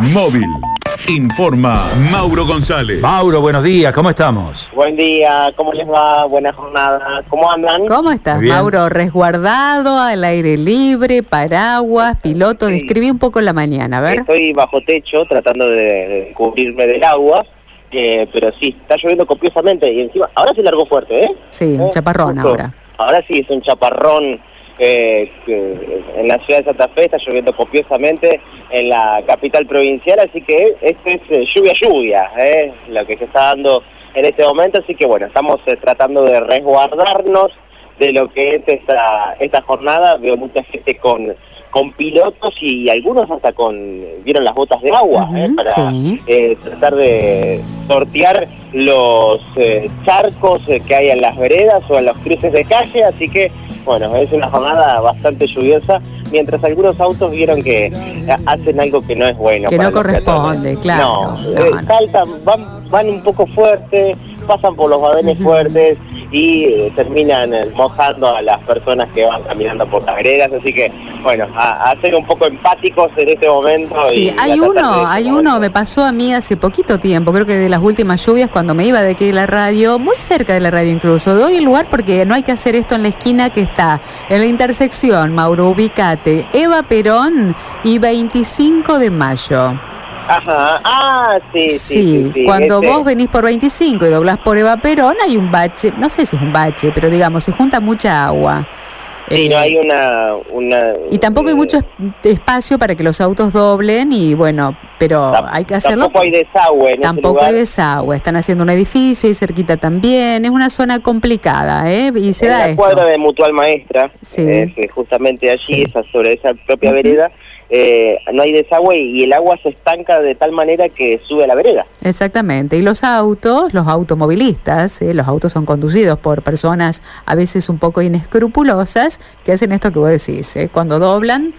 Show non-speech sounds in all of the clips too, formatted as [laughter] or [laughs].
Móvil. Informa Mauro González. Mauro, buenos días, ¿cómo estamos? Buen día, ¿cómo les va? Buena jornada. ¿Cómo andan? ¿Cómo estás. Mauro? Resguardado, al aire libre, paraguas, piloto. Sí. Describí un poco la mañana, a ver. Estoy bajo techo tratando de, de cubrirme del agua, eh, pero sí, está lloviendo copiosamente y encima, ahora se largó fuerte, ¿eh? Sí, un Eh, chaparrón justo. ahora. Ahora sí es un chaparrón eh, en la ciudad de Santa Fe está lloviendo copiosamente en la capital provincial, así que esto es eh, lluvia lluvia, eh, lo que se está dando en este momento, así que bueno, estamos eh, tratando de resguardarnos de lo que es esta, esta jornada, veo mucha gente con con pilotos y algunos hasta con, vieron las botas de agua, para sí. tratar de sortear los charcos que hay en las veredas o en los cruces de calle, así que bueno, es una jornada bastante lluviosa, mientras algunos autos vieron que eh, hacen algo que no es bueno. Que no corresponde, claro, No, no, eh, no. saltan, van, van un poco fuerte, pasan por los badenes fuertes y eh, terminan eh, mojando a las personas que van caminando por las veredas, así que bueno, a, a ser un poco empáticos en este momento. Sí, y hay uno, de- hay uno, me pasó a mí hace poquito tiempo, creo que de las últimas lluvias, cuando me iba de aquí de la radio, muy cerca de la radio incluso. Doy el lugar porque no hay que hacer esto en la esquina que está en la intersección, Mauro, ubicate, Eva Perón y 25 de mayo. Ajá, ah, sí, sí. sí, sí, cuando vos venís por 25 y doblás por Eva Perón, hay un bache, no sé si es un bache, pero digamos, se junta mucha agua. Sí, Eh, no hay una... una Y tampoco hay eh, mucho es- espacio para que los autos doblen y bueno, pero hay que hacerlo. Tampoco hay desagüe en Tampoco lugar. hay desagüe, están haciendo un edificio y cerquita también, es una zona complicada, ¿eh? Y se en da la esto. cuadra de Mutual Maestra, Sí. es, eh, justamente allí, Sí. esa, sobre esa propia Ujú. vereda, eh, no hay desagüe y el agua se estanca de tal manera que sube a la vereda. Exactamente, y los autos, los automovilistas, ¿eh? los autos son conducidos por personas a veces un poco inescrupulosas que hacen esto que vos decís, ¿eh? cuando doblan,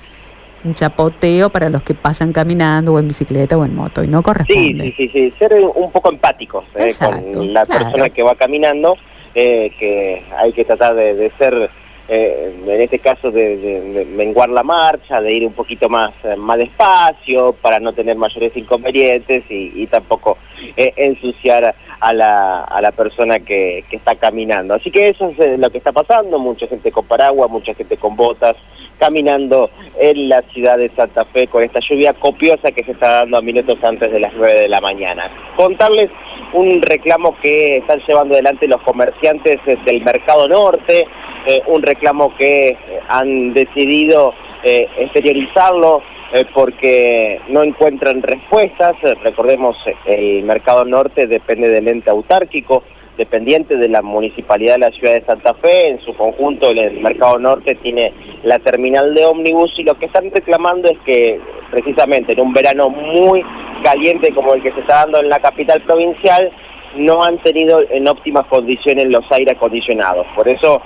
un chapoteo para los que pasan caminando o en bicicleta o en moto, y no Sí, corresponde. sí, sí, sí, ser un poco empáticos eh, Exacto, con la claro. persona que va caminando, eh, que hay que tratar de, de ser, eh, en este caso, de, de- menguar la marcha, de ir un poquito más, eh, más despacio para no tener mayores inconvenientes y, y tampoco eh, ensuciar a la, a la persona que, que está caminando. Así que eso es eh, lo que está pasando, mucha gente con paraguas, mucha gente con botas, caminando en la ciudad de Santa Fe con esta lluvia copiosa que se está dando a minutos antes de las 9 de la mañana. Contarles un reclamo que están llevando adelante los comerciantes eh, del Mercado Norte, eh, un reclamo que eh, han decidido eh, exteriorizarlo eh, porque no encuentran respuestas. Recordemos, el Mercado Norte depende del ente autárquico, dependiente de la Municipalidad de la Ciudad de Santa Fe. En su conjunto, el Mercado Norte tiene la terminal de ómnibus y lo que están reclamando es que precisamente en un verano muy caliente como el que se está dando en la capital provincial, no han tenido en óptimas condiciones los aire acondicionados. Por eso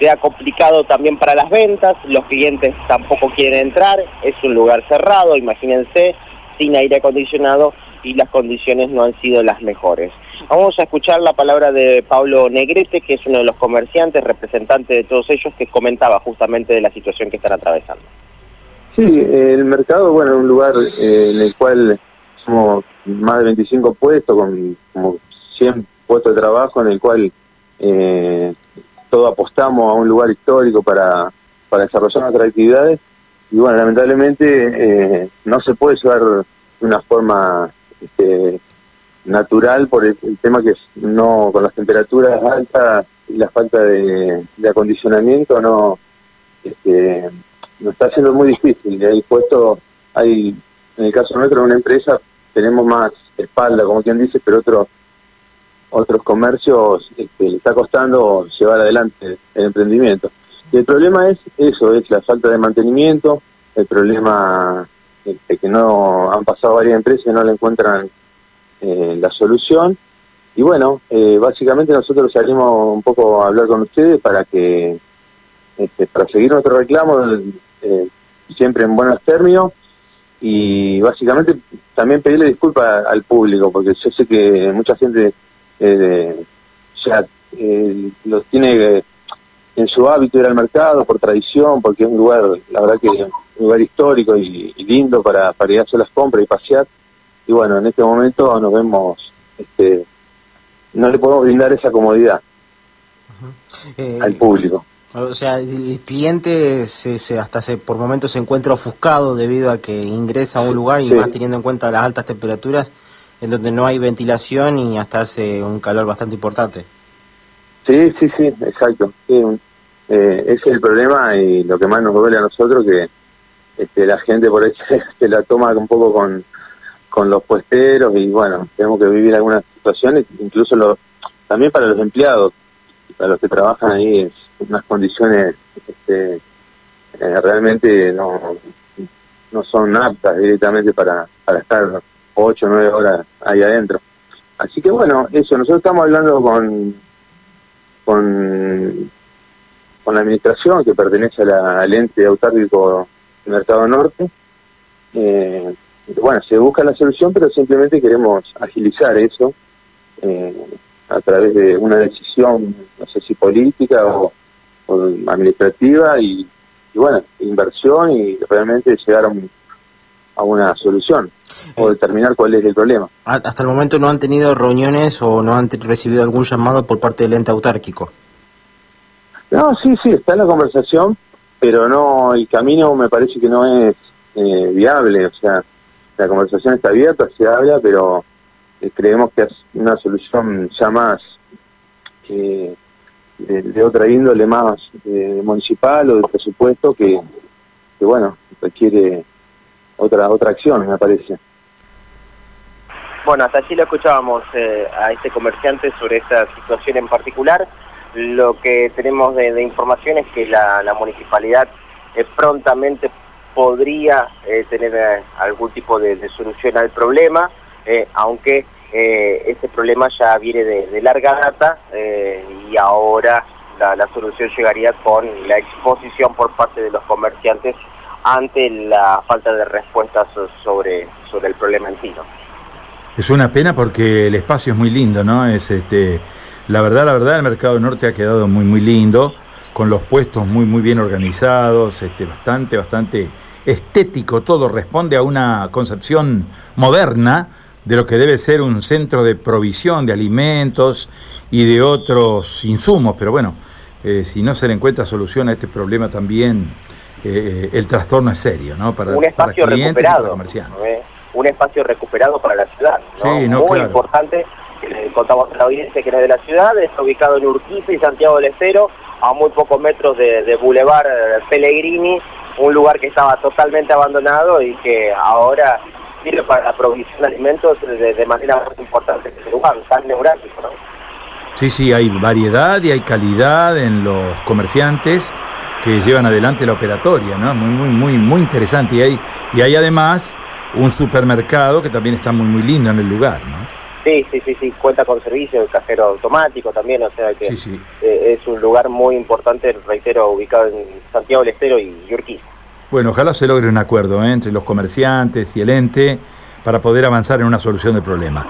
se ha complicado también para las ventas, los clientes tampoco quieren entrar, es un lugar cerrado, imagínense, sin aire acondicionado y las condiciones no han sido las mejores. Vamos a escuchar la palabra de Pablo Negrete, que es uno de los comerciantes, representante de todos ellos, que comentaba justamente de la situación que están atravesando. Sí, el mercado, bueno, es un lugar eh, en el cual somos más de 25 puestos, con como 100 puestos de trabajo, en el cual eh, todos apostamos a un lugar histórico para, para desarrollar nuestras actividades. Y bueno, lamentablemente eh, no se puede llevar de una forma este, natural por el, tema que es no con las temperaturas altas y la falta de, acondicionamiento no este, nos está haciendo muy difícil. El puesto hay, en el caso nuestro, en una empresa tenemos más espalda, como quien dice, pero otros otros comercios este, le está costando llevar adelante el emprendimiento. Y el problema es eso, es la falta de mantenimiento, el problema este, que no han pasado varias empresas y no le encuentran eh, la solución. Y bueno, eh, básicamente nosotros salimos un poco a hablar con ustedes para que este, para seguir nuestro reclamo eh, siempre en buenos términos y básicamente también pedirle disculpas al público porque yo sé que mucha gente eh, ya eh, lo tiene en su hábito ir al mercado por tradición porque es un lugar la verdad que lugar histórico y, lindo para, para ir a hacer las compras y pasear. Y bueno, en este momento nos vemos, este, no le podemos brindar esa comodidad al público. O sea, el cliente se, hasta se, por momentos se encuentra ofuscado debido a que ingresa a un lugar y más teniendo en cuenta las altas temperaturas en donde no hay ventilación y hasta hace un calor bastante importante. Sí, sí, sí, exacto. Eh, ese es el problema y lo que más nos duele a nosotros que este, la gente por ahí [laughs] se, la toma un poco con, con los puesteros y bueno, tenemos que vivir algunas situaciones, incluso lo, también para los empleados, para los que trabajan ahí es unas condiciones este, eh, realmente no, no son aptas directamente para, para estar ocho o nueve horas ahí adentro. Así que bueno, eso, nosotros estamos hablando con, con, la administración que pertenece a la, al ente autárquico Mercado Norte. Eh, bueno, se busca la solución, pero simplemente queremos agilizar eso eh, a través de una decisión, no sé si política o, administrativa y, bueno, inversión y realmente llegar a, una solución o determinar cuál es el problema. Hasta el momento no han tenido reuniones o no han recibido algún llamado por parte del ente autárquico. No, sí, sí, está en la conversación, pero no, el camino me parece que no es eh, viable, o sea, la conversación está abierta, se habla, pero eh, creemos que es una solución ya más eh, de, otra índole más eh, municipal o de presupuesto que, bueno, requiere otra otra acción, me parece. Bueno, hasta allí lo escuchábamos eh, a este comerciante sobre esta situación en particular. Lo que tenemos de, información es que la, municipalidad eh, prontamente podría tener algún tipo de, solución al problema, aunque eh, este problema ya viene de, larga data eh, y ahora la, solución llegaría con la exposición por parte de los comerciantes ante la falta de respuestas sobre, sobre el problema en sí. Es una pena porque el espacio es muy lindo, ¿no? Es este, la verdad, la verdad, el mercado norte ha quedado muy, muy lindo, con los puestos muy, muy bien organizados, este, bastante, bastante estético, todo responde a una concepción moderna de lo que debe ser un centro de provisión de alimentos y de otros insumos, pero bueno, eh, si no se le encuentra solución a este problema también, eh, el trastorno es serio, ¿no? Para, un espacio recuperado, ¿eh? Un espacio recuperado para la ciudad, ¿no? muy importante. Le contamos a la audiencia que era de la ciudad, está ubicado en Urquiza y Santiago del Estero, a muy pocos metros de, de Boulevard Pellegrini, un lugar que estaba totalmente abandonado y que ahora sirve para la provisión de alimentos de, manera muy importante en este lugar, tan neurálgico, ¿no? Sí, sí, hay variedad y hay calidad en los comerciantes que llevan adelante la operatoria, ¿no? Muy, muy, muy, muy interesante. Y hay, y hay además un supermercado que también está muy, muy lindo en el lugar, ¿no? Sí, sí, sí, sí, cuenta con servicio de cajero automático también, o sea que eh, es un lugar muy importante, reitero, ubicado en Santiago del Estero y Urquiza. Bueno, ojalá se logre un acuerdo ¿eh? entre los comerciantes y el ente para poder avanzar en una solución del problema.